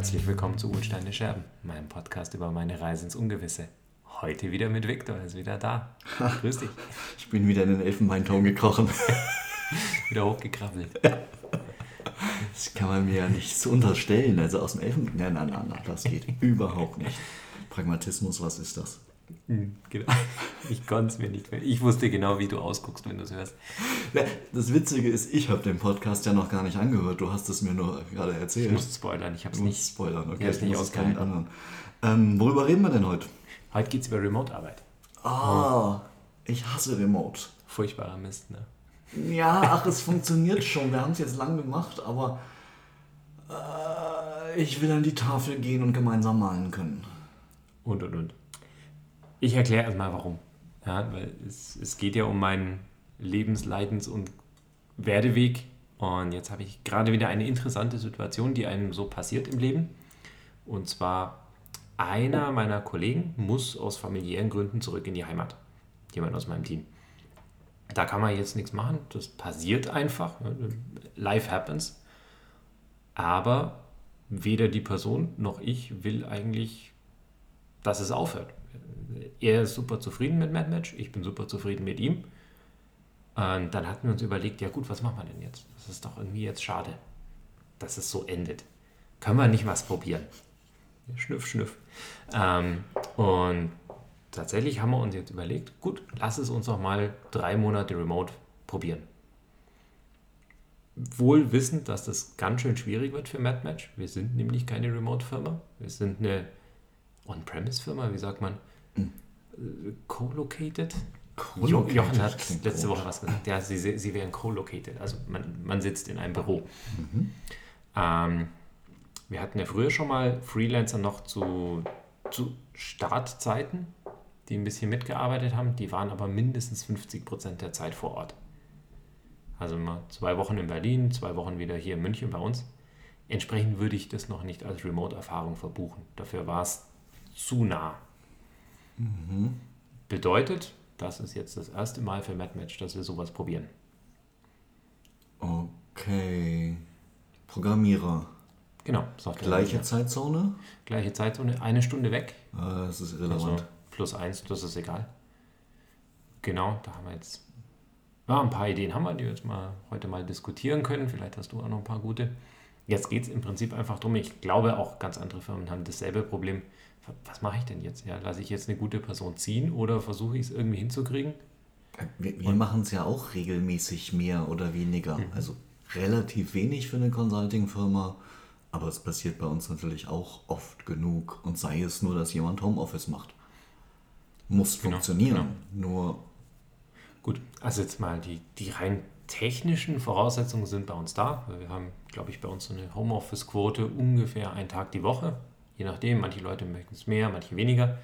Herzlich willkommen zu Unsteine Scherben, meinem Podcast über meine Reise ins Ungewisse. Heute wieder mit Viktor, er ist wieder da. Grüß dich. Ich bin wieder in den Elfenbeinturm gekrochen. wieder hochgekrabbelt. Das kann man mir ja nicht so unterstellen. Also aus dem Elfenbein. Nein, nein, nein, das geht überhaupt nicht. Pragmatismus, was ist das? Hm, genau. Ich konnte es mir nicht mehr. Ich wusste genau, wie du ausguckst, wenn du es hörst. Das Witzige ist, ich habe den Podcast ja noch gar nicht angehört. Du hast es mir nur gerade erzählt. Ich muss spoilern, ich habe es nicht. spoilern, okay. Ich, ich keinen anderen. Ähm, worüber reden wir denn heute? Heute geht es über Remote-Arbeit. Ah, ich hasse Remote. Furchtbarer Mist, ne? Ja, ach, es funktioniert schon. Wir haben es jetzt lang gemacht, aber äh, ich will an die Tafel gehen und gemeinsam malen können. Und, und, und. Ich erkläre erstmal warum. Ja, weil es, es geht ja um meinen Lebensleidens- und Werdeweg. Und jetzt habe ich gerade wieder eine interessante Situation, die einem so passiert im Leben. Und zwar, einer meiner Kollegen muss aus familiären Gründen zurück in die Heimat. Jemand aus meinem Team. Da kann man jetzt nichts machen. Das passiert einfach. Life happens. Aber weder die Person noch ich will eigentlich, dass es aufhört er ist super zufrieden mit Mad Match, ich bin super zufrieden mit ihm. Und dann hatten wir uns überlegt, ja gut, was machen wir denn jetzt? Das ist doch irgendwie jetzt schade, dass es so endet. Können wir nicht was probieren? Schnüff, schnüff. Ähm, und tatsächlich haben wir uns jetzt überlegt, gut, lass es uns doch mal drei Monate remote probieren. Wohl wissend, dass das ganz schön schwierig wird für Mad Match. Wir sind nämlich keine Remote-Firma. Wir sind eine On-Premise-Firma, wie sagt man? Co-located. Co Jochen hat letzte Woche was gesagt. Ja, sie, sie wären co-located. Also man, man sitzt in einem Büro. Mhm. Ähm, wir hatten ja früher schon mal Freelancer noch zu, zu Startzeiten, die ein bisschen mitgearbeitet haben. Die waren aber mindestens 50 Prozent der Zeit vor Ort. Also mal zwei Wochen in Berlin, zwei Wochen wieder hier in München bei uns. Entsprechend würde ich das noch nicht als Remote-Erfahrung verbuchen. Dafür war es zu nah. Mhm. Bedeutet, das ist jetzt das erste Mal für MadMatch, dass wir sowas probieren. Okay. Programmierer. Genau. Software Gleiche Zeitzone? Gleiche Zeitzone, eine Stunde weg. Ah, das ist irrelevant. Also plus eins, das ist egal. Genau, da haben wir jetzt ja, ein paar Ideen haben wir, die wir jetzt mal heute mal diskutieren können. Vielleicht hast du auch noch ein paar gute. Jetzt geht es im Prinzip einfach darum, ich glaube auch ganz andere Firmen haben dasselbe Problem was mache ich denn jetzt? Ja, lasse ich jetzt eine gute Person ziehen oder versuche ich es irgendwie hinzukriegen? Wir, wir machen es ja auch regelmäßig mehr oder weniger. Mhm. Also relativ wenig für eine Consulting-Firma, aber es passiert bei uns natürlich auch oft genug. Und sei es nur, dass jemand Homeoffice macht. Muss genau, funktionieren. Genau. Nur. Gut, also jetzt mal die, die rein technischen Voraussetzungen sind bei uns da. Wir haben, glaube ich, bei uns so eine Homeoffice-Quote ungefähr einen Tag die Woche. Je nachdem, manche Leute möchten es mehr, manche weniger.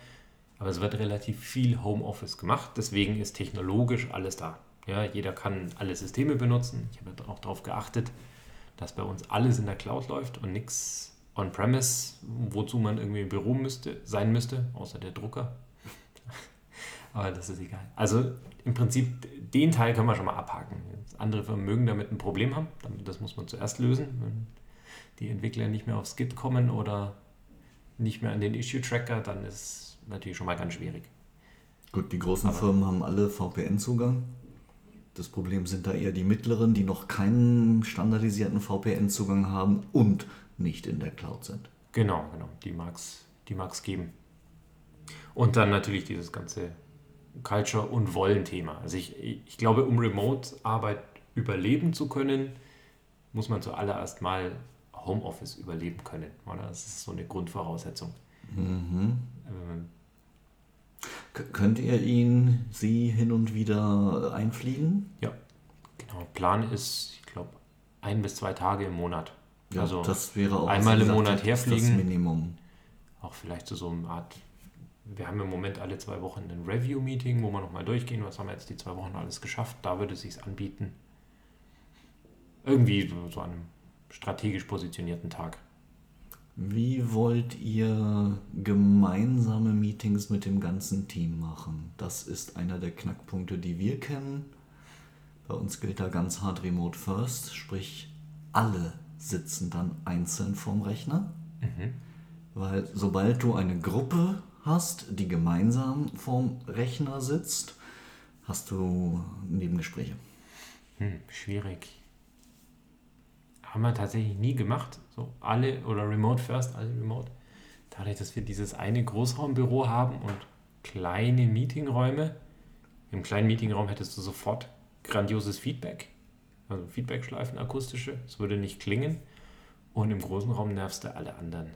Aber es wird relativ viel Homeoffice gemacht, deswegen ist technologisch alles da. Ja, jeder kann alle Systeme benutzen. Ich habe auch darauf geachtet, dass bei uns alles in der Cloud läuft und nichts on-premise, wozu man irgendwie im Büro müsste, sein müsste, außer der Drucker. Aber das ist egal. Also im Prinzip, den Teil können wir schon mal abhaken. Andere Firmen mögen damit ein Problem haben. Das muss man zuerst lösen. Wenn die Entwickler nicht mehr aufs Git kommen oder nicht mehr an den Issue-Tracker, dann ist es natürlich schon mal ganz schwierig. Gut, die großen Aber Firmen haben alle VPN-Zugang. Das Problem sind da eher die mittleren, die noch keinen standardisierten VPN-Zugang haben und nicht in der Cloud sind. Genau, genau. Die mag es die mag's geben. Und dann natürlich dieses ganze Culture- und Wollen-Thema. Also ich, ich glaube, um Remote-Arbeit überleben zu können, muss man zuallererst mal Homeoffice überleben können. Oder? Das ist so eine Grundvoraussetzung. Mhm. Ähm, Könnt ihr ihn, sie hin und wieder einfliegen? Ja, genau. Plan ist, ich glaube, ein bis zwei Tage im Monat. Ja, also das wäre auch einmal im Monat herfliegen. Das Minimum. Auch vielleicht zu so einer Art. Wir haben im Moment alle zwei Wochen ein Review-Meeting, wo wir nochmal durchgehen, was haben wir jetzt die zwei Wochen alles geschafft. Da würde es sich anbieten. Irgendwie so an einem strategisch positionierten Tag. Wie wollt ihr gemeinsame Meetings mit dem ganzen Team machen? Das ist einer der Knackpunkte, die wir kennen. Bei uns gilt da ganz hart Remote First, sprich alle sitzen dann einzeln vorm Rechner. Mhm. Weil sobald du eine Gruppe hast, die gemeinsam vorm Rechner sitzt, hast du Nebengespräche. Hm, schwierig. Haben wir tatsächlich nie gemacht. So alle oder Remote First, alle Remote. Dadurch, dass wir dieses eine Großraumbüro haben und kleine Meetingräume. Im kleinen Meetingraum hättest du sofort grandioses Feedback. Also Feedbackschleifen akustische. Es würde nicht klingen. Und im großen Raum nervst du alle anderen.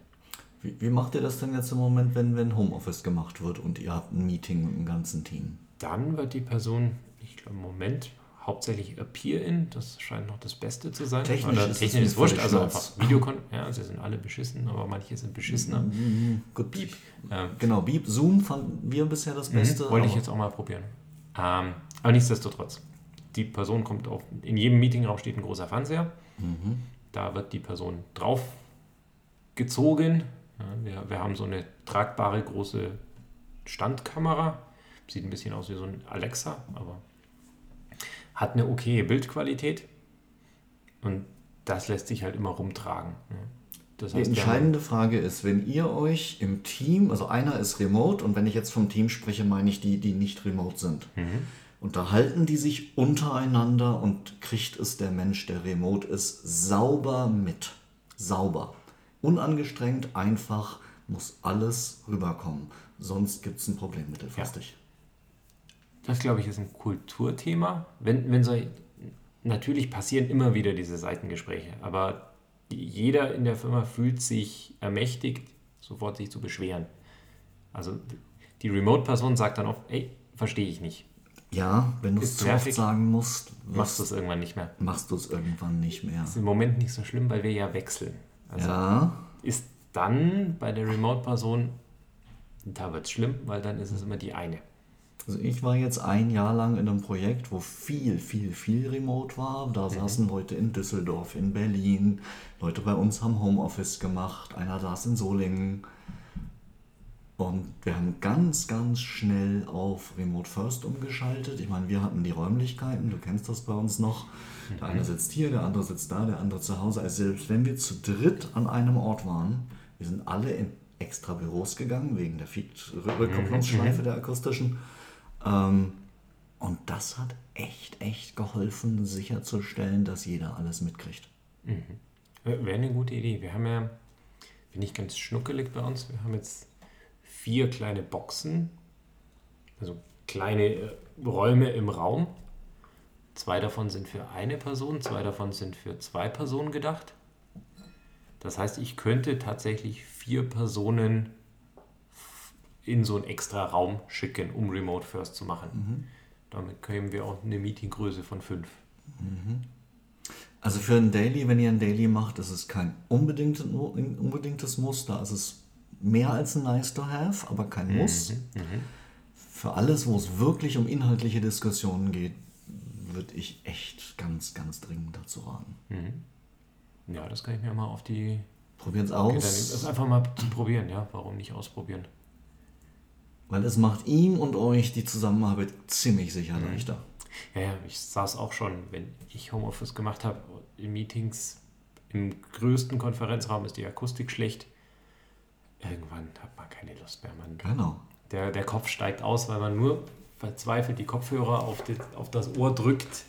Wie, wie macht ihr das denn jetzt im Moment, wenn, wenn Homeoffice gemacht wird und ihr habt ein Meeting mit dem ganzen Team? Dann wird die Person, ich glaube im Moment hauptsächlich Appear-In, das scheint noch das Beste zu sein. Technisch Oder ist technisch ist wurscht, also einfach Videokon, ja, sie sind alle beschissen, aber manche sind beschissener. Mhm, mhm. Gut, Beep. Ähm, genau, Beep, Zoom fanden wir bisher das mhm, Beste. wollte ich jetzt auch mal probieren. Ähm, aber nichtsdestotrotz, die Person kommt auf, in jedem Meetingraum steht ein großer Fernseher. Mhm. Da wird die Person drauf gezogen. Ja, wir, wir haben so eine tragbare große Standkamera. Sieht ein bisschen aus wie so ein Alexa, aber hat eine okaye Bildqualität und das lässt sich halt immer rumtragen. Ne? Das heißt, die entscheidende Frage ist, wenn ihr euch im Team, also einer ist remote und wenn ich jetzt vom Team spreche, meine ich die, die nicht remote sind. Mhm. Unterhalten die sich untereinander und kriegt es der Mensch, der remote ist, sauber mit. Sauber. Unangestrengt, einfach, muss alles rüberkommen. Sonst gibt es ein Problem mittelfristig. Ja das glaube ich ist ein Kulturthema. Wenn, wenn so, natürlich passieren immer wieder diese Seitengespräche, aber jeder in der Firma fühlt sich ermächtigt, sofort sich zu beschweren. Also die Remote-Person sagt dann oft, ey, verstehe ich nicht. Ja, wenn du es zu oft sagen musst, machst du es irgendwann nicht mehr. Machst du es irgendwann nicht mehr. Das ist im Moment nicht so schlimm, weil wir ja wechseln. Also ja. Ist dann bei der Remote-Person, da wird es schlimm, weil dann ist es immer die eine. Also ich war jetzt ein Jahr lang in einem Projekt, wo viel, viel, viel remote war. Da mhm. saßen Leute in Düsseldorf, in Berlin. Leute bei uns haben Homeoffice gemacht. Einer saß in Solingen. Und wir haben ganz, ganz schnell auf Remote First umgeschaltet. Ich meine, wir hatten die Räumlichkeiten, du kennst das bei uns noch. Der eine mhm. sitzt hier, der andere sitzt da, der andere zu Hause. Also selbst wenn wir zu dritt an einem Ort waren, wir sind alle in extra Büros gegangen, wegen der Rückkopplungsschleife mhm. der akustischen. Ähm, und das hat echt, echt geholfen, sicherzustellen, dass jeder alles mitkriegt. Mhm. Wäre eine gute Idee. Wir haben ja, bin ich ganz schnuckelig bei uns, wir haben jetzt vier kleine Boxen, also kleine äh, Räume im Raum. Zwei davon sind für eine Person, zwei davon sind für zwei Personen gedacht. Das heißt, ich könnte tatsächlich vier Personen in so einen extra Raum schicken, um Remote First zu machen. Mhm. Damit kämen wir auch eine Meetinggröße von fünf. Mhm. Also für ein Daily, wenn ihr ein Daily macht, ist es kein unbedingt, unbedingtes Muss, da ist es mehr als ein Nice to Have, aber kein mhm. Muss. Mhm. Für alles, wo es wirklich um inhaltliche Diskussionen geht, würde ich echt ganz, ganz dringend dazu raten. Mhm. Ja, das kann ich mir mal auf die. Probieren es aus. Das einfach mal zu probieren, ja. Warum nicht ausprobieren? Weil es macht ihm und euch die Zusammenarbeit ziemlich sicher mhm. leichter. Ja, ja, ich saß auch schon, wenn ich Homeoffice gemacht habe, in Meetings, im größten Konferenzraum ist die Akustik schlecht. Irgendwann hat man keine Lust mehr. Man, genau. Der, der Kopf steigt aus, weil man nur verzweifelt die Kopfhörer auf, die, auf das Ohr drückt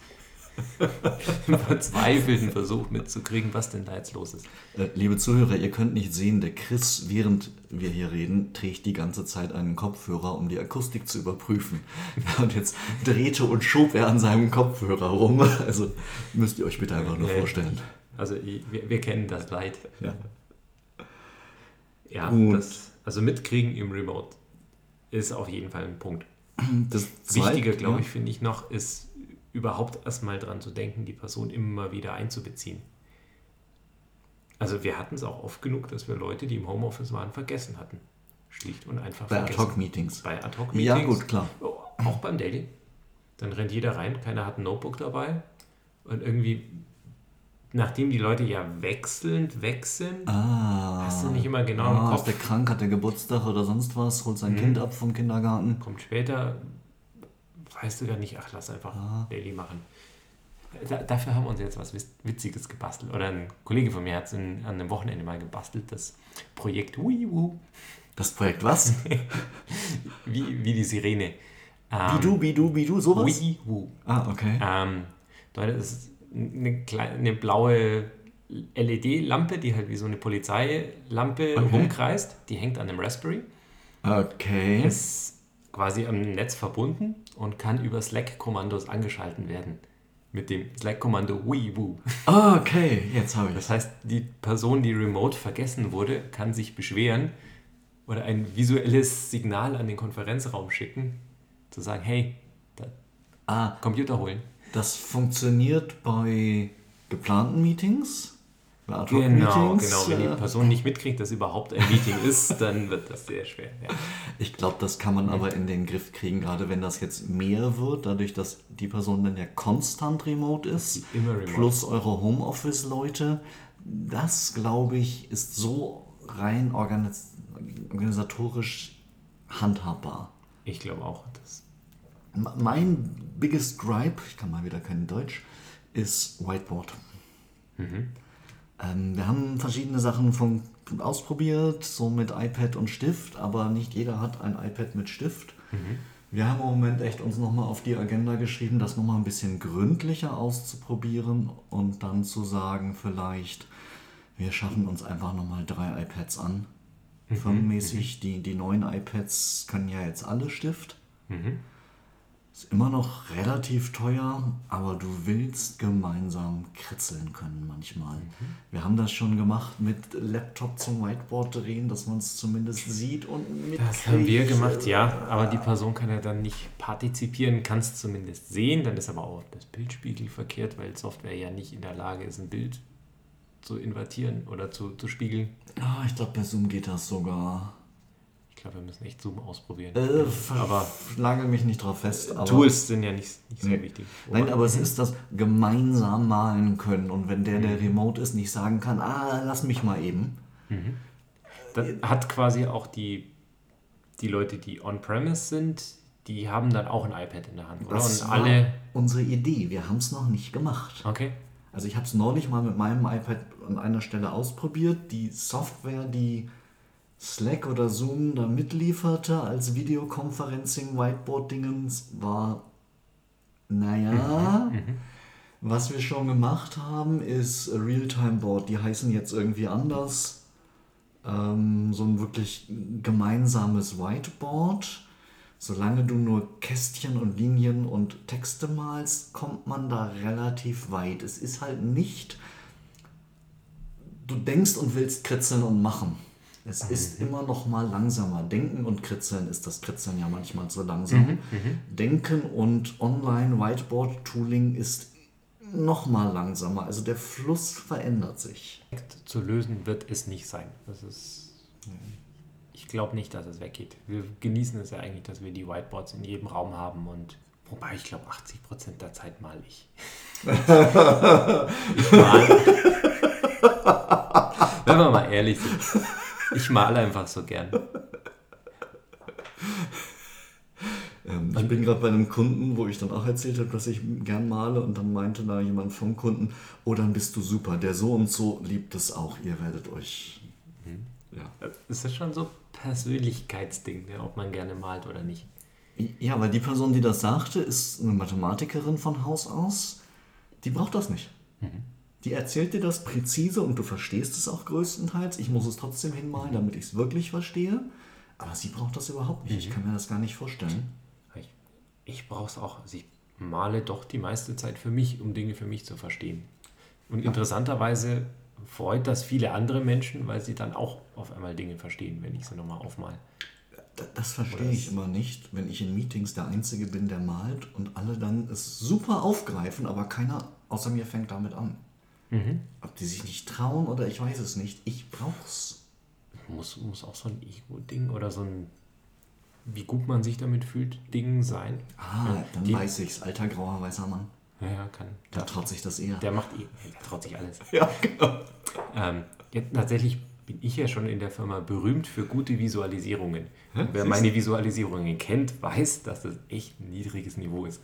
im verzweifelten Versuch mitzukriegen, was denn da jetzt los ist. Äh, liebe Zuhörer, ihr könnt nicht sehen, der Chris, während wir hier reden, trägt die ganze Zeit einen Kopfhörer, um die Akustik zu überprüfen. Und jetzt drehte und schob er an seinem Kopfhörer rum. Also müsst ihr euch bitte einfach nur vorstellen. Also wir, wir kennen das Leid. Ja, ja das, also mitkriegen im Remote ist auf jeden Fall ein Punkt. Das Wichtige, glaube ich, finde ich noch, ist überhaupt erstmal dran zu denken, die Person immer wieder einzubeziehen. Also wir hatten es auch oft genug, dass wir Leute, die im Homeoffice waren, vergessen hatten. Schlicht und einfach Bei Ad-Hoc-Meetings. Bei Ad-Hoc-Meetings. Ja, gut, klar. Oh, auch beim Daily. Dann rennt jeder rein, keiner hat ein Notebook dabei. Und irgendwie, nachdem die Leute ja wechselnd weg sind, ah, hast du nicht immer genau ah, im Kopf. Ist der krank, hat der Geburtstag oder sonst was, holt sein mhm. Kind ab vom Kindergarten. Kommt später, weißt du gar nicht, ach, lass einfach ah. Daily machen. da, dafür haben wir uns jetzt was Witziges gebastelt. Oder ein Kollege von mir hat es an einem Wochenende mal gebastelt, das Projekt WiiWoo. Das Projekt was? wie, wie die Sirene. Ähm, Bidu, Bidu, Bidu, sowas? WiiWoo. Ah, okay. Ähm, das ist eine, kleine, eine blaue LED-Lampe, die halt wie so eine Polizeilampe okay. rumkreist. Die hängt an einem Raspberry. Okay. Ist quasi am Netz verbunden und kann über Slack-Kommandos angeschalten werden. Mit dem Slack-Kommando WeWoo. Okay, jetzt habe ich. Das heißt, die Person, die remote vergessen wurde, kann sich beschweren oder ein visuelles Signal an den Konferenzraum schicken, zu sagen, hey, ah, Computer holen. Das funktioniert bei geplanten Meetings? Genau, Meetings, genau. Wenn die Person nicht mitkriegt, dass überhaupt ein Meeting ist, dann wird das sehr schwer. Ja. Ich glaube, das kann man aber in den Griff kriegen, gerade wenn das jetzt mehr wird, dadurch, dass die Person dann ja konstant remote ist, remote. plus eure Homeoffice-Leute. Das, glaube ich, ist so rein organis organisatorisch handhabbar. Ich glaube auch. Das mein biggest gripe, ich kann mal wieder kein Deutsch, ist Whiteboard. Mhm. Ähm, wir haben verschiedene Sachen von, ausprobiert, so mit iPad und Stift, aber nicht jeder hat ein iPad mit Stift. Mhm. Wir haben im Moment echt uns nochmal auf die Agenda geschrieben, das nochmal ein bisschen gründlicher auszuprobieren und dann zu sagen, vielleicht, wir schaffen uns einfach nochmal drei iPads an. Mhm. Firmenmäßig, mhm. die, die neuen iPads können ja jetzt alle Stift. Ist immer noch relativ teuer, aber du willst gemeinsam kritzeln können manchmal. Mhm. Wir haben das schon gemacht mit Laptop zum Whiteboard drehen, dass man es zumindest sieht und mit. Das haben wir gemacht, ja. Aber die Person kann ja dann nicht partizipieren, kann es zumindest sehen. Dann ist aber auch das Bildspiegel verkehrt, weil Software ja nicht in der Lage ist, ein Bild zu invertieren oder zu, zu spiegeln. Ah, ich glaube, bei Zoom geht das sogar. Ich glaube, wir müssen echt Zoom ausprobieren. Äh, aber lage mich nicht drauf fest. Tools sind ja nicht, nicht so nee. wichtig. Nein, aber es ist das gemeinsam malen können. Und wenn der, der mhm. remote ist, nicht sagen kann, ah, lass mich mal eben. Mhm. Das hat quasi auch die, die Leute, die on-premise sind, die haben dann auch ein iPad in der Hand, oder? Das Und alle unsere Idee. Wir haben es noch nicht gemacht. Okay. Also ich habe es neulich mal mit meinem iPad an einer Stelle ausprobiert. Die Software, die Slack oder Zoom da mitlieferte als Videoconferencing Whiteboard-Dingens, war, naja, mhm, mhm. was wir schon gemacht haben, ist Realtime-Board. Die heißen jetzt irgendwie anders. Ähm, so ein wirklich gemeinsames Whiteboard. Solange du nur Kästchen und Linien und Texte malst, kommt man da relativ weit. Es ist halt nicht, du denkst und willst kritzeln und machen. Es mhm. ist immer noch mal langsamer. Denken und Kritzeln ist das Kritzeln ja manchmal so langsam. Mhm. Mhm. Denken und Online-Whiteboard-Tooling ist noch mal langsamer. Also der Fluss verändert sich. Zu lösen wird es nicht sein. Das ist. Ich glaube nicht, dass es weggeht. Wir genießen es ja eigentlich, dass wir die Whiteboards in jedem Raum haben und Wobei ich glaube, 80 Prozent der Zeit mal ich. ich mal. Wenn wir mal ehrlich sind. Ich male einfach so gern. Ähm, ich bin gerade bei einem Kunden, wo ich dann auch erzählt habe, dass ich gern male und dann meinte da jemand vom Kunden, oh, dann bist du super, der so und so liebt es auch, ihr werdet euch... Mhm. Ja. Ist das schon so Persönlichkeitsding, ne, ob man gerne malt oder nicht? Ja, weil die Person, die das sagte, ist eine Mathematikerin von Haus aus. Die braucht das nicht. Mhm. Die erzählt dir das präzise und du verstehst es auch größtenteils. Ich muss es trotzdem hinmalen, damit ich es wirklich verstehe. Aber sie braucht das überhaupt nicht. Mhm. Ich kann mir das gar nicht vorstellen. Ich, ich brauche es auch. Also ich male doch die meiste Zeit für mich, um Dinge für mich zu verstehen. Und interessanterweise freut das viele andere Menschen, weil sie dann auch auf einmal Dinge verstehen, wenn ich sie nochmal aufmale. Das, das verstehe ich immer nicht, wenn ich in Meetings der Einzige bin, der malt und alle dann es super aufgreifen, aber keiner außer mir fängt damit an. Mhm. Ob die sich nicht trauen oder ich weiß es nicht. Ich brauch's. Muss, muss auch so ein Ego-Ding oder so ein, wie gut man sich damit fühlt, Ding sein. Ah, ja, dann die, weiß ich's. Alter grauer weißer Mann. Ja, ja, kann. Der traut sich das eher. Der macht eh, der traut sich alles. Ja, genau. Ähm, ja, tatsächlich bin ich ja schon in der Firma berühmt für gute Visualisierungen. Wer meine Visualisierungen kennt, weiß, dass das echt ein niedriges Niveau ist.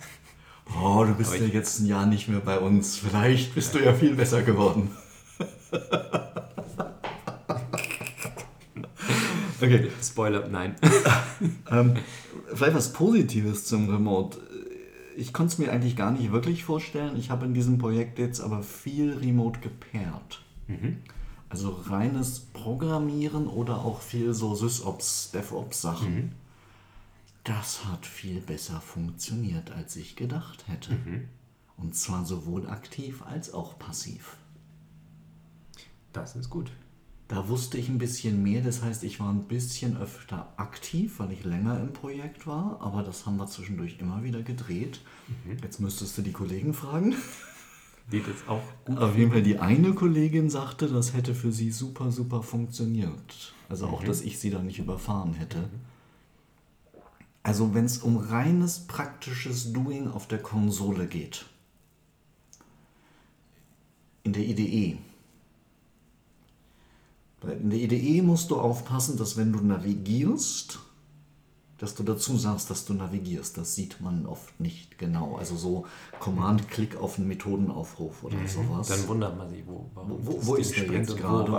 Oh, du bist Aber ja jetzt ein Jahr nicht mehr bei uns. Vielleicht bist du ja viel besser geworden. okay, Spoiler, nein. ähm, vielleicht was Positives zum Remote. Ich konnte es mir eigentlich gar nicht wirklich vorstellen. Ich habe in diesem Projekt jetzt aber viel Remote gepaart. Also reines Programmieren oder auch viel so SysOps, DevOps Sachen. Das hat viel besser funktioniert, als ich gedacht hätte. Und zwar sowohl aktiv als auch passiv. Das ist gut. Da wusste ich ein bisschen mehr, das heißt, ich war ein bisschen öfter aktiv, weil ich länger im Projekt war, aber das haben wir zwischendurch immer wieder gedreht. Jetzt müsstest du die Kollegen fragen. Geht jetzt auch gut. Auf jeden Fall die eine Kollegin sagte, das hätte für sie super, super funktioniert. Also auch, dass ich sie da nicht überfahren hätte. Also wenn es um reines praktisches Doing auf der Konsole geht, in der IDE, in der IDE musst du aufpassen, dass wenn du navigierst, dass du dazu sagst, dass du navigierst. Das sieht man oft nicht genau. Also so Command-Klick auf einen Methodenaufruf oder sowas. Dann wundert man sich, wo, Wo, wo ist der jetzt gerade? Und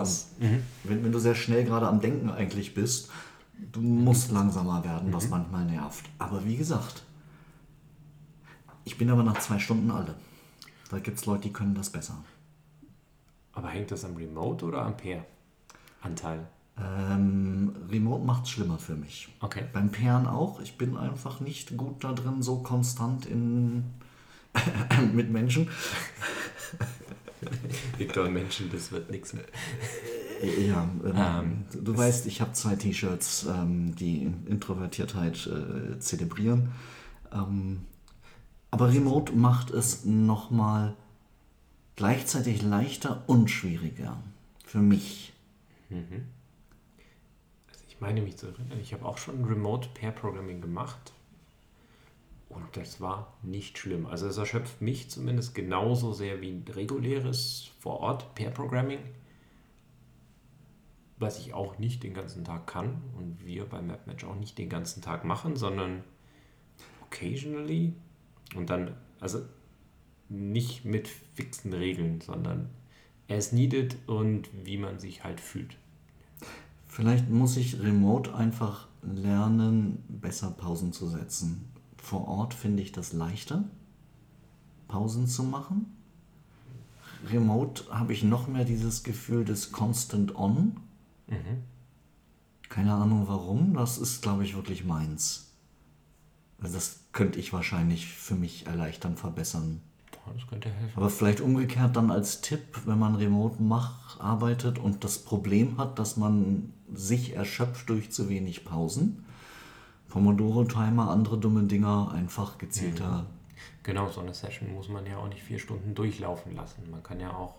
Wenn, wenn du sehr schnell gerade am Denken eigentlich bist, du musst langsamer werden, was manchmal nervt. Aber wie gesagt, ich bin aber nach zwei Stunden alle. Da gibt es Leute, die können das besser. Aber hängt das am Remote oder am Pair-Anteil? Ähm, Remote macht es schlimmer für mich. Okay. Beim Pairen auch. Ich bin einfach nicht gut da drin, so konstant in mit Menschen. Victor Menschen, das wird nichts mehr. Ja, ähm, Ähm, du weißt, ich habe zwei T-Shirts, ähm, die Introvertiertheit äh, zelebrieren. Ähm, aber Remote macht es nochmal gleichzeitig leichter und schwieriger. Für mich. Also ich meine mich zu erinnern, ich habe auch schon Remote Pair Programming gemacht. Und das war nicht schlimm. Also es erschöpft mich zumindest genauso sehr wie ein reguläres vor Ort Pair Programming. Was ich auch nicht den ganzen Tag kann und wir bei MapMatch auch nicht den ganzen Tag machen, sondern occasionally und dann, also nicht mit fixen Regeln, sondern as needed und wie man sich halt fühlt. Vielleicht muss ich remote einfach lernen, besser Pausen zu setzen. Vor Ort finde ich das leichter, Pausen zu machen. Remote habe ich noch mehr dieses Gefühl des Constant On. Keine Ahnung warum, das ist, glaube ich, wirklich meins. Also das könnte ich wahrscheinlich für mich erleichtern, verbessern. Boah, Das könnte helfen. Aber vielleicht umgekehrt dann als Tipp, wenn man remote macht, arbeitet und das Problem hat, dass man sich erschöpft durch zu wenig Pausen. Pomodoro-Timer, andere dumme Dinger, einfach gezielter. Genau, so eine Session muss man ja auch nicht vier Stunden durchlaufen lassen. Man kann ja auch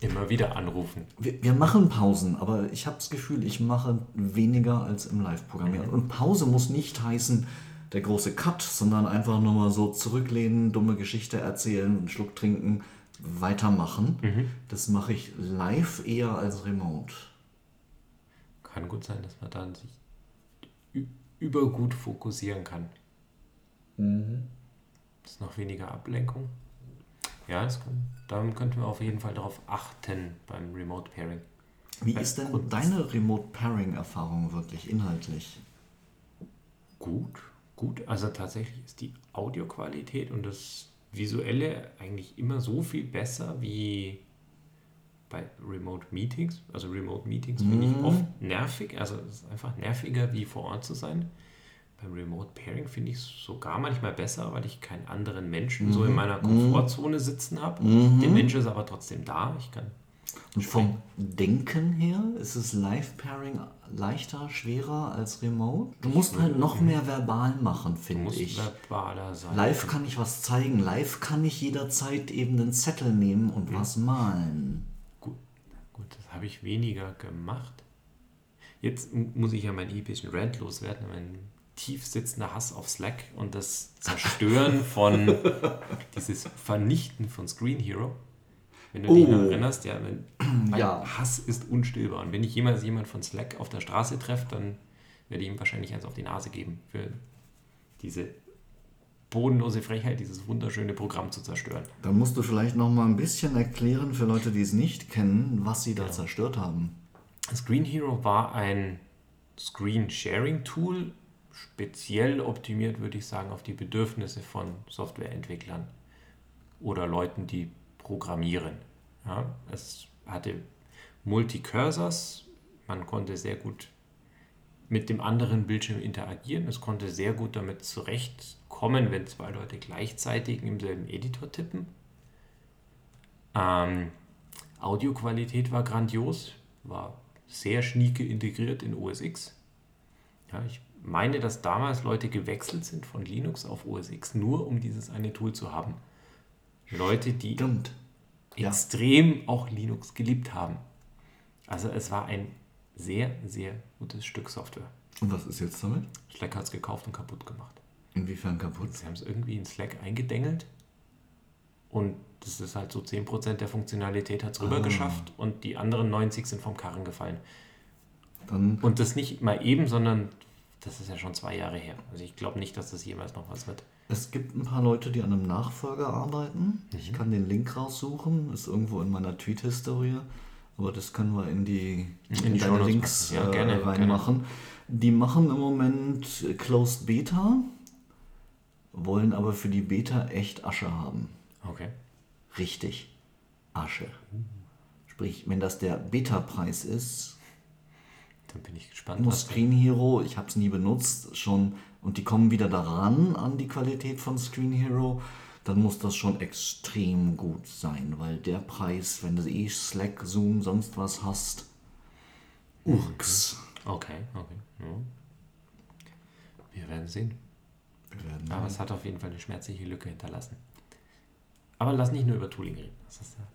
immer wieder anrufen. Wir, wir machen Pausen, aber ich habe das Gefühl, ich mache weniger als im Live-Programmieren. Und Pause muss nicht heißen, der große Cut, sondern einfach nur mal so zurücklehnen, dumme Geschichte erzählen, einen Schluck trinken, weitermachen. Das mache ich live eher als remote. Kann gut sein, dass man dann sich übergut fokussieren kann. Ist noch weniger Ablenkung. Ja, das kann, dann könnten wir auf jeden Fall darauf achten beim Remote Pairing. Wie Bei ist denn Grund- deine Remote-Pairing-Erfahrung wirklich inhaltlich? Gut, gut. Also tatsächlich ist die Audioqualität und das Visuelle eigentlich immer so viel besser wie bei Remote Meetings. Also Remote Meetings finde ich oft nervig. Also es ist einfach nerviger, wie vor Ort zu sein. Beim Remote Pairing finde ich es sogar manchmal besser, weil ich keinen anderen Menschen so in meiner Komfortzone sitzen habe. Der Mensch ist aber trotzdem da. Ich kann Und vom Denken her ist es Live-Pairing leichter, schwerer als Remote? Du musst halt noch mehr verbal machen, finde ich. verbaler sein. Live kann ich was zeigen. Live kann ich jederzeit eben einen Zettel nehmen und was malen. Gut, gut, das habe ich weniger gemacht. Jetzt muss ich ja mein epischen Rant loswerden, mein tief sitzender Hass auf Slack und das Zerstören von dieses Vernichten von Screen Hero. Wenn du dich Oh. noch erinnerst, ja, wenn, Ja. Hass ist unstillbar. Und wenn ich jemals jemand von Slack auf der Straße treffe, dann werde ich ihm wahrscheinlich eins auf die Nase geben für diese bodenlose Frechheit, dieses wunderschöne Programm zu zerstören. Dann musst du vielleicht noch mal ein bisschen erklären für Leute, die es nicht kennen, was sie da ja. zerstört haben. Screen Hero war ein Screen-Sharing-Tool, speziell optimiert, würde ich sagen, auf die Bedürfnisse von Softwareentwicklern oder Leuten, die programmieren. Ja, es hatte Multicursors, man konnte sehr gut mit dem anderen Bildschirm interagieren, es konnte sehr gut damit zurechtkommen, wenn zwei Leute gleichzeitig im selben Editor tippen. Ähm, Audioqualität war grandios, war sehr schnieke integriert in OS X. Ja, ich meine, dass damals Leute gewechselt sind von Linux auf OS X, nur um dieses eine Tool zu haben. Leute, die Stimmt. extrem ja. auch Linux geliebt haben. Also es war ein sehr, sehr gutes Stück Software. Und was ist jetzt damit? Slack hat es gekauft und kaputt gemacht. Inwiefern kaputt? Sie haben es irgendwie in Slack eingedengelt und das ist halt so 10% der Funktionalität hat es rüber ah. geschafft und die anderen 90 sind vom Karren gefallen. Dann und das nicht mal eben, sondern das ist ja schon zwei Jahre her. Also ich glaube nicht, dass das jemals noch was wird. Es gibt ein paar Leute, die an einem Nachfolger arbeiten. Mhm. Ich kann den Link raussuchen, ist irgendwo in meiner Tweet-Historie. Aber das können wir in die, in, in die deine Links ja, gerne, äh, reinmachen. Die machen im Moment Closed Beta, wollen aber für die Beta echt Asche haben. Okay. Richtig. Asche. Sprich, wenn das der Beta-Preis ist, bin ich gespannt. Muss Screen Hero, ich habe es nie benutzt, schon und die kommen wieder daran an die Qualität von Screen Hero, dann muss das schon extrem gut sein, weil der Preis, wenn du eh Slack, Zoom, sonst was hast, urks. Okay, okay. Ja. Wir werden sehen. Wir werden Aber es hat auf jeden Fall eine schmerzliche Lücke hinterlassen. Aber lass nicht nur über Tooling reden. Ja,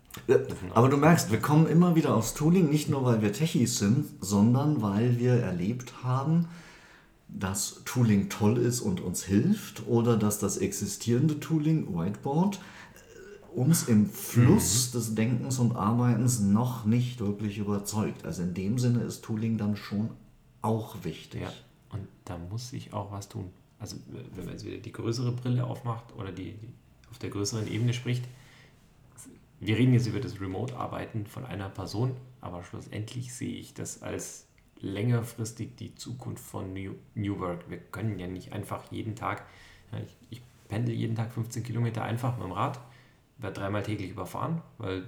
aber du merkst, wir kommen immer wieder aufs Tooling, nicht nur weil wir Techies sind, sondern weil wir erlebt haben, dass Tooling toll ist und uns hilft oder dass das existierende Tooling, Whiteboard, äh, uns im Fluss mhm. des Denkens und Arbeitens noch nicht wirklich überzeugt. Also in dem Sinne ist Tooling dann schon auch wichtig. Ja, und da muss sich auch was tun. Also wenn man jetzt wieder die größere Brille aufmacht oder die, die auf der größeren Ebene spricht, wir reden jetzt über das Remote-Arbeiten von einer Person, aber schlussendlich sehe ich das als längerfristig die Zukunft von New, New Work. Wir können ja nicht einfach jeden Tag, ich, ich pendel jeden Tag 15 Kilometer einfach mit dem Rad, werde dreimal täglich überfahren, weil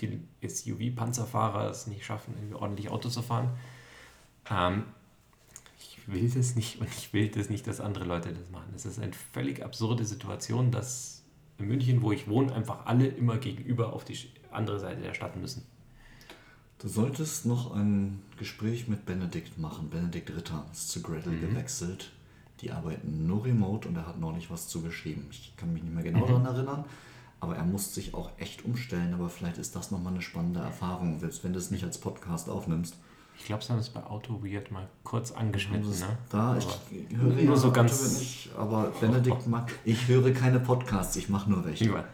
die SUV-Panzerfahrer es nicht schaffen, ordentlich Auto zu fahren. Ähm, ich will das nicht und ich will das nicht, dass andere Leute das machen. Es ist eine völlig absurde Situation, dass in München, wo ich wohne, einfach alle immer gegenüber auf die andere Seite der Stadt müssen. Du solltest noch ein Gespräch mit Benedikt machen. Benedikt Ritter ist zu Gretel mhm. gewechselt. Die arbeiten nur remote und er hat noch nicht was zugeschrieben. Ich kann mich nicht mehr genau mhm. daran erinnern, aber er muss sich auch echt umstellen. Aber vielleicht ist das nochmal eine spannende Erfahrung, selbst wenn du es nicht als Podcast aufnimmst. Ich glaube, sie haben es bei Auto Weird mal kurz angeschnitten. Ne? Da, ich höre nur ja so ganz nicht, aber Benedikt mag, ich höre keine Podcasts, ich mache nur welche.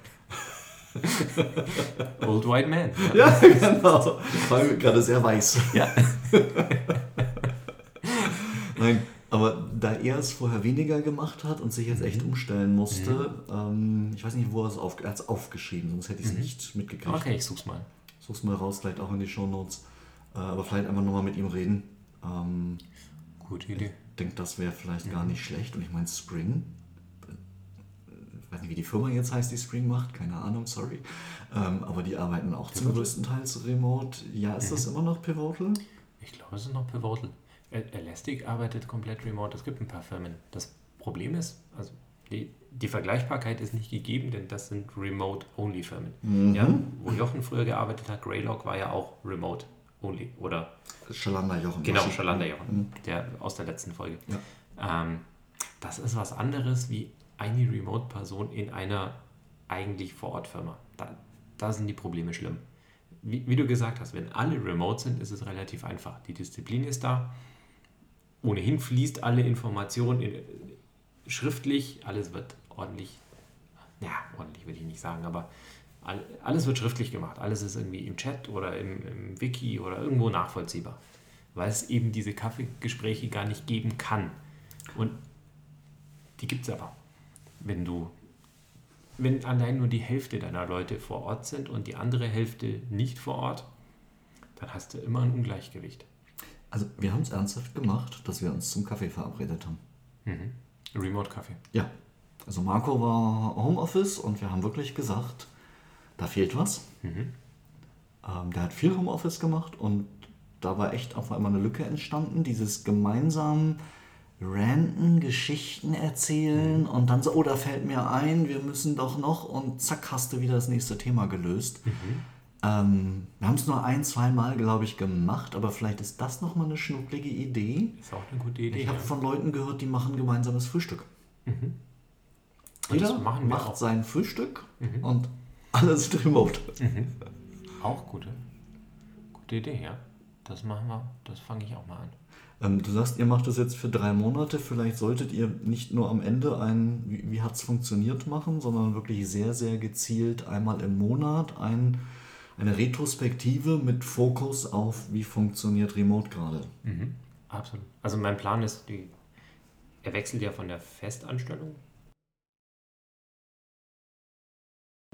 Old White Man. Ja, genau. Vor allem gerade sehr weiß. Ja. Nein, aber da er es vorher weniger gemacht hat und sich jetzt echt mhm. umstellen musste, mhm. ähm, ich weiß nicht, wo er es auf, aufgeschrieben, sonst hätte ich es mhm. nicht mitgekriegt. Okay, ich such's mal. Such's mal raus, vielleicht auch in die Show Notes. Äh, aber vielleicht einfach nochmal mit ihm reden. Ähm, Gute Idee. Ich denke, das wäre vielleicht mhm. gar nicht schlecht. Und ich meine, Spring, ich weiß nicht, wie die Firma jetzt heißt, die Spring macht, keine Ahnung, sorry. Ähm, aber die arbeiten auch Pivotal? zum größten Teil remote. Ja, ist mhm. das immer noch Pivotal? Ich glaube, es ist noch Pivotal. Elastic arbeitet komplett remote. Es gibt ein paar Firmen. Das Problem ist, also die, die Vergleichbarkeit ist nicht gegeben, denn das sind Remote-Only-Firmen. Mhm. Ja, wo Jochen früher gearbeitet hat, Greylock war ja auch Remote. Only. Oder Schalander Jochen. Genau, Schalander Jochen, mhm. der aus der letzten Folge. Ja. Ähm, das ist was anderes wie eine Remote-Person in einer eigentlich Vor-Ort-Firma. Da, da sind die Probleme schlimm. Wie, wie, du gesagt hast, wenn alle remote sind, ist es relativ einfach. Die Disziplin ist da. Ohnehin fließt alle Information in, schriftlich. Alles wird ordentlich, ja, ordentlich will ich nicht sagen, aber alles wird schriftlich gemacht. Alles ist irgendwie im Chat oder im, im Wiki oder irgendwo nachvollziehbar. Weil es eben diese Kaffeegespräche gar nicht geben kann. Und die gibt es aber. wenn du, wenn allein nur die Hälfte deiner Leute vor Ort sind und die andere Hälfte nicht vor Ort, dann hast du immer ein Ungleichgewicht. Also wir haben es ernsthaft gemacht, dass wir uns zum Kaffee verabredet haben. Mhm. Remote-Kaffee. Ja. Also Marco war Homeoffice und wir haben wirklich gesagt, da fehlt was. Mhm. Ähm, der hat viel Homeoffice gemacht und da war echt auf einmal eine Lücke entstanden. Dieses gemeinsam ranten, Geschichten erzählen Mhm. und dann so, oh, da fällt mir ein, wir müssen doch noch und zack, hast du wieder das nächste Thema gelöst. Mhm. Ähm, wir haben es nur ein, zwei Mal, glaube ich, gemacht, aber vielleicht ist das nochmal eine schnucklige Idee. Ist auch eine gute Idee. Ich habe ja. von Leuten gehört, die machen gemeinsames Frühstück. Das Jeder machen wir macht auch. Mhm. sein Frühstück und alles remote. Auch gute. Gute Idee, ja. Das machen wir, das fange ich auch mal an. Ähm, du sagst, ihr macht das jetzt für drei Monate. Vielleicht solltet ihr nicht nur am Ende ein, wie, wie hat es funktioniert machen, sondern wirklich sehr, sehr gezielt einmal im Monat ein, eine Retrospektive mit Fokus auf, wie funktioniert Remote gerade. Absolut. Also mein Plan ist, die, er wechselt ja von der Festanstellung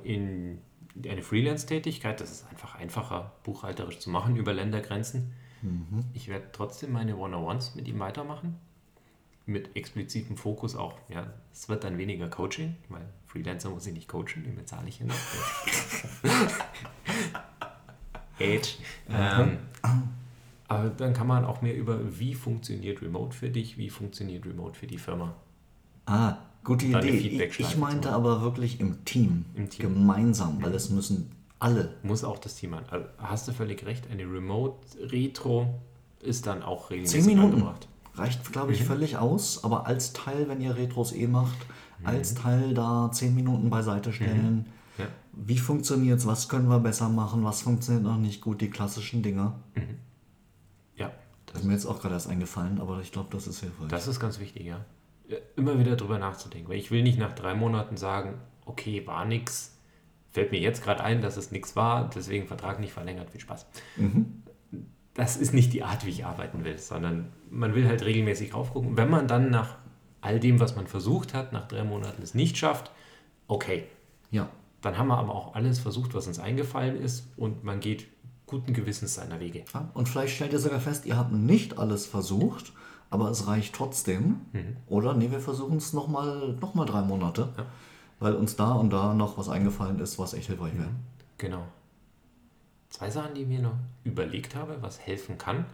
in eine Freelance-Tätigkeit. Das ist einfach einfacher, buchhalterisch zu machen über Ländergrenzen. Ich werde trotzdem meine One-on-Ones mit ihm weitermachen. Mit explizitem Fokus auch, ja, es wird dann weniger Coaching, weil Freelancer muss ich nicht coachen, den bezahle ich ja noch. Age. Ähm, aber dann kann man auch mehr über, wie funktioniert Remote für dich, wie funktioniert Remote für die Firma. Ah, gute Dann eine Idee. Ich, ich meinte zu aber wirklich im Team, Im Team. gemeinsam, weil es müssen alle. Muss auch das Team an. Also hast du völlig recht, eine Remote-Retro ist dann auch regelmäßig Zehn Minuten angebracht. reicht, glaube Mhm. ich, völlig aus, aber als Teil, wenn ihr Retros eh macht, Mhm. als Teil da zehn Minuten beiseite stellen. Ja. Wie funktioniert es? Was können wir besser machen? Was funktioniert noch nicht gut? Die klassischen Dinge. Ja, Das ist mir jetzt auch gerade erst eingefallen, aber ich glaube, das ist hilfreich. das ist ganz wichtig, ja. Immer wieder drüber nachzudenken. Weil ich will nicht nach drei Monaten sagen, okay, war nix. Fällt mir jetzt gerade ein, dass es nichts war, deswegen Vertrag nicht verlängert, viel Spaß. Das ist nicht die Art, wie ich arbeiten will, sondern man will halt regelmäßig raufgucken. Wenn man dann nach all dem, was man versucht hat, nach drei Monaten es nicht schafft, okay, ja. dann haben wir aber auch alles versucht, was uns eingefallen ist und man geht guten Gewissens seiner Wege. ja. Und vielleicht stellt ihr sogar fest, ihr habt nicht alles versucht, aber es reicht trotzdem. Mhm. Oder nee, wir versuchen es nochmal noch mal drei Monate, Ja. weil uns da und da noch was eingefallen ist, was echt hilfreich wäre. Genau. Zwei Sachen, die ich mir noch überlegt habe, was helfen kann.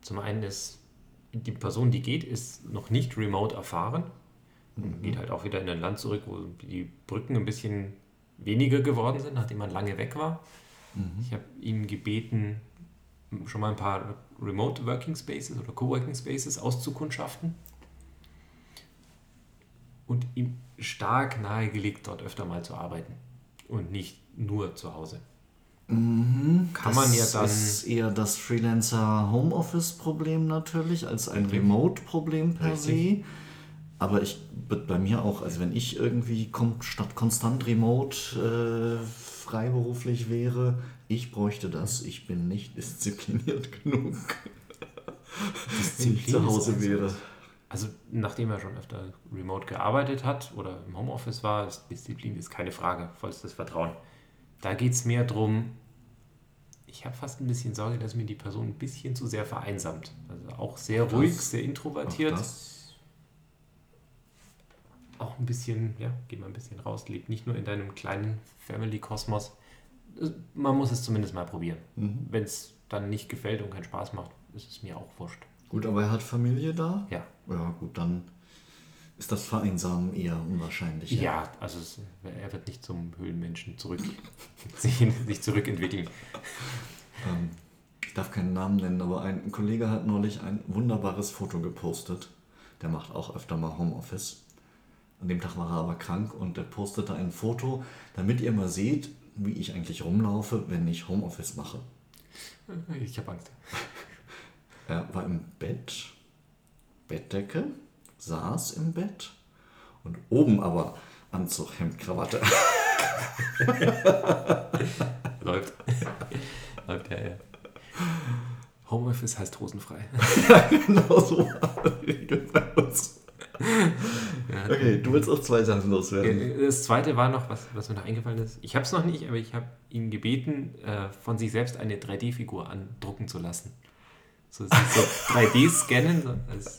Zum einen ist, die Person, die geht, ist noch nicht remote erfahren. Und geht halt auch wieder in ein Land zurück, wo die Brücken ein bisschen weniger geworden sind, nachdem man lange weg war. Ich habe ihn gebeten, schon mal ein paar Remote Working Spaces oder Coworking Spaces auszukundschaften. Und ihm stark nahegelegt, dort öfter mal zu arbeiten. Und nicht nur zu Hause. Kann das man ja dann. ist eher das Freelancer-Homeoffice-Problem natürlich als ein Remote-Problem per se. Aber ich bei mir auch, also wenn ich irgendwie statt konstant remote äh, freiberuflich wäre, ich bräuchte das. Ich bin nicht diszipliniert genug, Disziplin zu Hause also- wäre. Also, nachdem er schon öfter remote gearbeitet hat oder im Homeoffice war, ist Disziplin ist keine Frage, vollstes Vertrauen. Da geht es mehr darum, ich habe fast ein bisschen Sorge, dass mir die Person ein bisschen zu sehr vereinsamt. Also auch sehr Das- ruhig, sehr Auch introvertiert. das, auch ein bisschen, ja, geh mal ein bisschen raus, lebt nicht nur in deinem kleinen Family-Kosmos. Man muss es zumindest mal probieren. Mhm. Wenn es dann nicht gefällt und keinen Spaß macht, ist es mir auch wurscht. gut, aber er hat Familie da? Ja. Ja, gut, dann ist das Vereinsamen eher unwahrscheinlich. Ja, also es, er wird nicht zum Höhlenmenschen zurück, sich, sich zurückentwickeln. Ähm, ich darf keinen Namen nennen, aber ein Kollege hat neulich ein wunderbares Foto gepostet. Der macht auch öfter mal Homeoffice. An dem Tag war er aber krank und der postete ein Foto, damit ihr mal seht, wie ich eigentlich rumlaufe, wenn ich Homeoffice mache. Ich habe Angst. Er war im Bett, Bettdecke, saß im Bett und oben aber Anzug, Hemd, Krawatte. Läuft. Läuft, ja, ja. Homeoffice heißt hosenfrei. genau so bei uns. Ja, Okay, du willst auch zwei Sachen loswerden. Äh, Das zweite war noch, was, was mir noch eingefallen ist. Ich habe es noch nicht, aber ich habe ihn gebeten, äh, von sich selbst eine 3D-Figur andrucken zu lassen. So, so 3D-Scannen, so als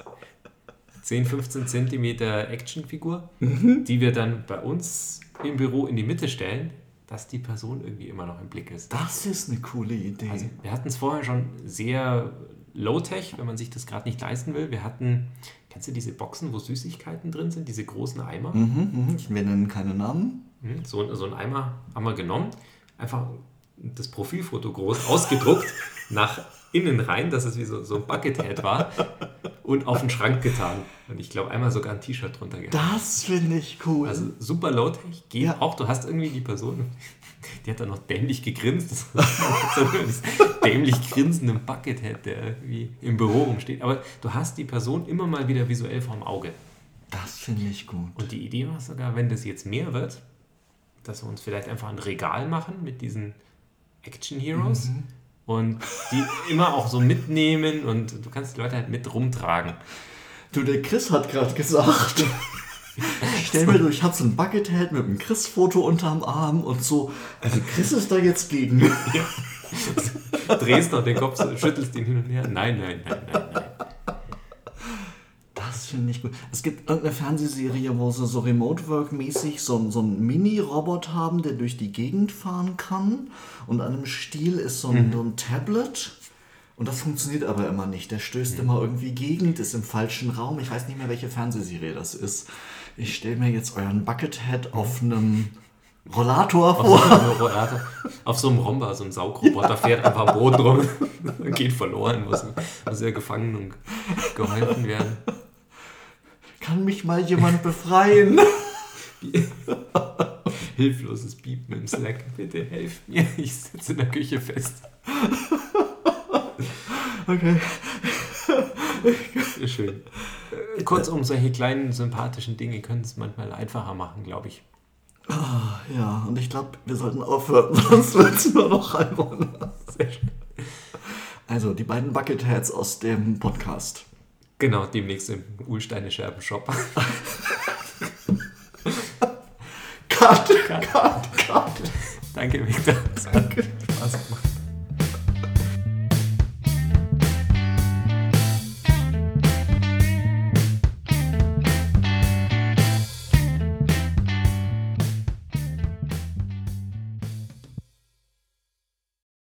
10, 15 Zentimeter Actionfigur, die wir dann bei uns im Büro in die Mitte stellen, dass die Person irgendwie immer noch im Blick ist. Das ist eine coole Idee. Also wir hatten es vorher schon sehr low-tech, wenn man sich das gerade nicht leisten will. Wir hatten, kennst du diese Boxen, wo Süßigkeiten drin sind, diese großen Eimer? mhm, mhm. Wir nennen keine Namen. Mhm, So, so ein Eimer haben wir genommen, einfach das Profilfoto groß ausgedruckt, nach innen rein, dass es wie so, so ein Buckethead war und auf den Schrank getan. Und ich glaube, einmal sogar ein T-Shirt drunter gehabt. Das finde ich cool. Also super low-tech, geht Ja. auch. Du hast irgendwie die Person, die hat dann noch dämlich gegrinst. Das ein dämlich grinsenden Buckethead, der irgendwie im Büro rumsteht. Aber du hast die Person immer mal wieder visuell vorm Auge. das finde ich gut. Und die Idee war sogar, wenn das jetzt mehr wird, dass wir uns vielleicht einfach ein Regal machen mit diesen Action Heroes und die immer auch so mitnehmen und du kannst die Leute halt mit rumtragen. Du, der Chris hat gerade gesagt. Stell mir durch, ich hab so ein Buckethead mit einem Chris-Foto unterm Arm und so. Also Chris ist da jetzt gegen. Drehst noch den Kopf, schüttelst ihn hin und her. Nein, nein, nein, nein, nein. Finde ich gut. Es gibt irgendeine Fernsehserie, wo sie so Remote-Work-mäßig so, so einen Mini-Robot haben, der durch die Gegend fahren kann. Und an einem Stiel ist so ein, so ein Tablet. Und das funktioniert aber immer nicht. Der stößt immer irgendwie gegen, ist im falschen Raum. Ich weiß nicht mehr, welche Fernsehserie das ist. Ich stelle mir jetzt euren Buckethead auf einem Rollator Auf vor. so, einem Rollator, auf so einem Romber, so ein Saugroboter, fährt einfach am Boden rum und geht verloren, muss, muss er gefangen und geholfen werden. Kann mich mal jemand befreien? Hilfloses Piepen im Slack. Bitte helft mir, ich sitze in der Küche fest. Okay. Schön. Kurzum, solche kleinen sympathischen Dinge können es manchmal einfacher machen, glaube ich. Ja, und ich glaube, wir sollten aufhören, sonst wird es nur noch albern. Also, die beiden Bucketheads aus dem Podcast. Genau, demnächst im Ulsteine Scherben Shop. Cut, cut, cut. Danke, Victor. Danke.